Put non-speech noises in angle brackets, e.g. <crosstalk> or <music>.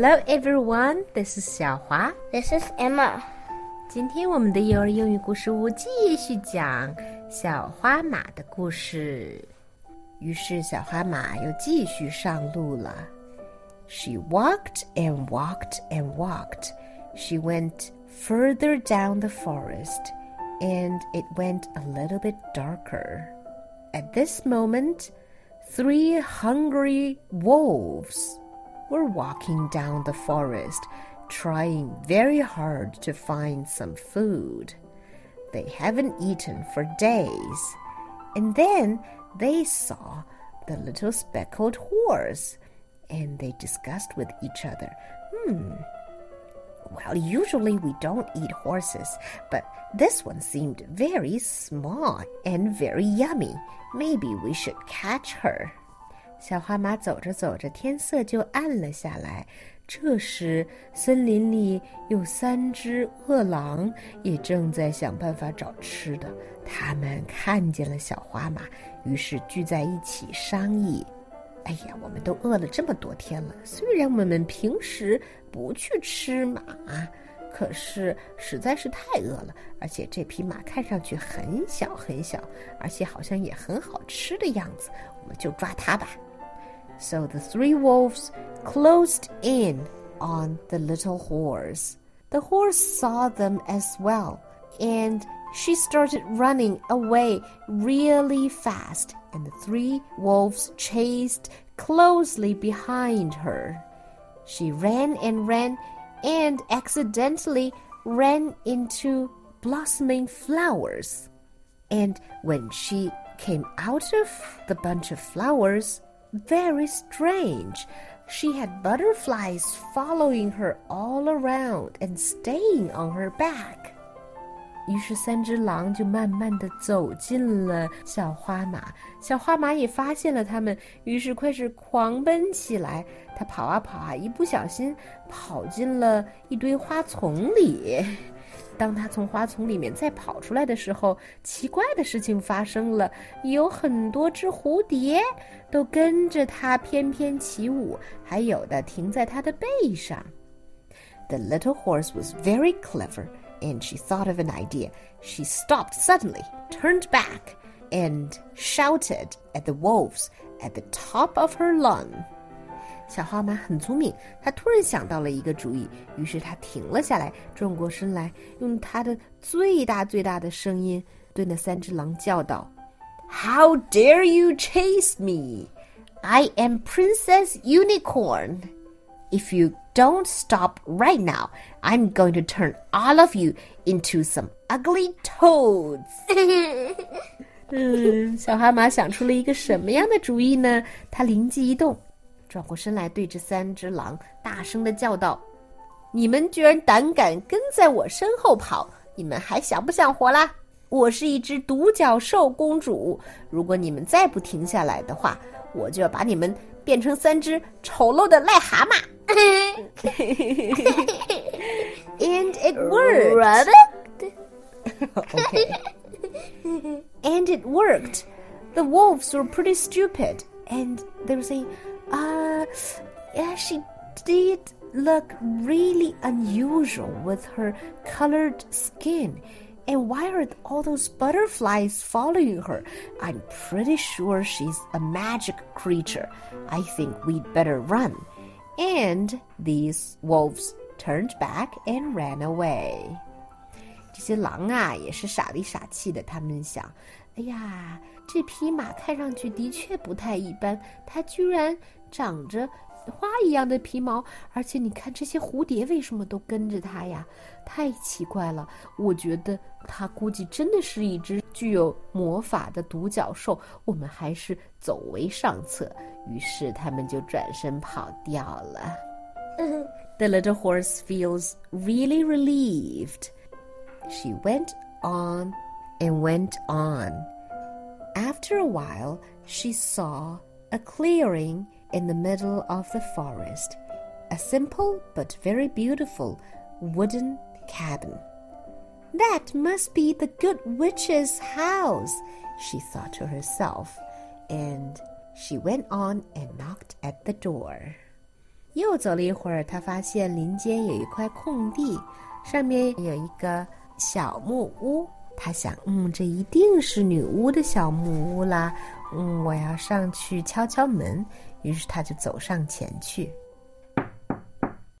Hello everyone, this is 小华。 This is Emma. 今天我们的幼儿英语故事屋继续讲小花马的故事。于是小花马又继续上路了。She walked and walked and walked. She went further down the forest, and it went a little bit darker. At this moment, three hungry wolves were walking down the forest, trying very hard to find some food. They haven't eaten for days. And then they saw the little speckled horse, and they discussed with each other, hmm. Well, usually we don't eat horses, but this one seemed very small and very yummy. Maybe we should catch her. 小花马走着走着，天色就暗了下来。这时，森林里有三只饿狼，也正在想办法找吃的。他们看见了小花马，于是聚在一起商议：“哎呀，我们都饿了这么多天了，虽然我们平时不去吃马，可是实在是太饿了。而且这匹马看上去很小很小，而且好像也很好吃的样子，我们就抓它吧。” So the three wolves closed in on the little horse. The horse saw them as well, and she started running away really fast, and the three wolves chased closely behind her. She ran and ran and accidentally ran into blossoming flowers. And when she came out of the bunch of flowers, very strange. She had butterflies following her all around and staying on her back. 于是三只狼就慢慢的走进了小花马，小花马也发现了它们，于是开始狂奔起来。它跑啊跑啊，一不小心跑进了一堆花丛里。当他从花丛里面再跑出来的时候，奇怪的事情发生了，有很多只蝴蝶都跟着他翩翩起舞，还有的停在他的背上。The little horse was very clever, and she thought of an idea. She stopped suddenly, turned back, and shouted at the wolves at the top of her lung. 小花马很聪明，它突然想到了一个主意，于是它停了下来，转过身来，用它的最大最大的声音对那三只狼叫道：“How dare you chase me? I am Princess Unicorn. If you don't stop right now, I'm going to turn all of you into some ugly toads.” 嗯，小蛤蟆想出了一个什么样的主意呢？它灵机一动。转过身来，对这三只狼大声的叫道：“你们居然胆敢跟在我身后跑，你们还想不想活啦？我是一只独角兽公主，如果你们再不停下来的话，我就要把你们变成三只丑陋的癞蛤蟆。” And it worked. <laughs> And it worked. The wolves were pretty stupid, and they were saying, "Uh." Yeah, she did look really unusual with her colored skin. And why are all those butterflies following her? I'm pretty sure she's a magic creature. I think we'd better run. And these wolves turned back and ran away. 这些狼啊，也是傻里傻气的。他们想，哎呀，这匹马看上去的确不太一般，它居然长着花一样的皮毛，而且你看这些蝴蝶为什么都跟着它呀？太奇怪了！我觉得它估计真的是一只具有魔法的独角兽。我们还是走为上策。于是他们就转身跑掉了。The little horse feels really relieved. She went on and went on. After a while, she saw a clearing in the middle of the forest, a simple but very beautiful wooden cabin. That must be the good witch's house, she thought to herself, and she went on and knocked at the door. 又走了一会儿，他发现林间有一块空地，上面有一个 小木屋。他想，嗯，这一定是女巫的小木屋啦。嗯，我要上去敲敲门。于是他就走上前去。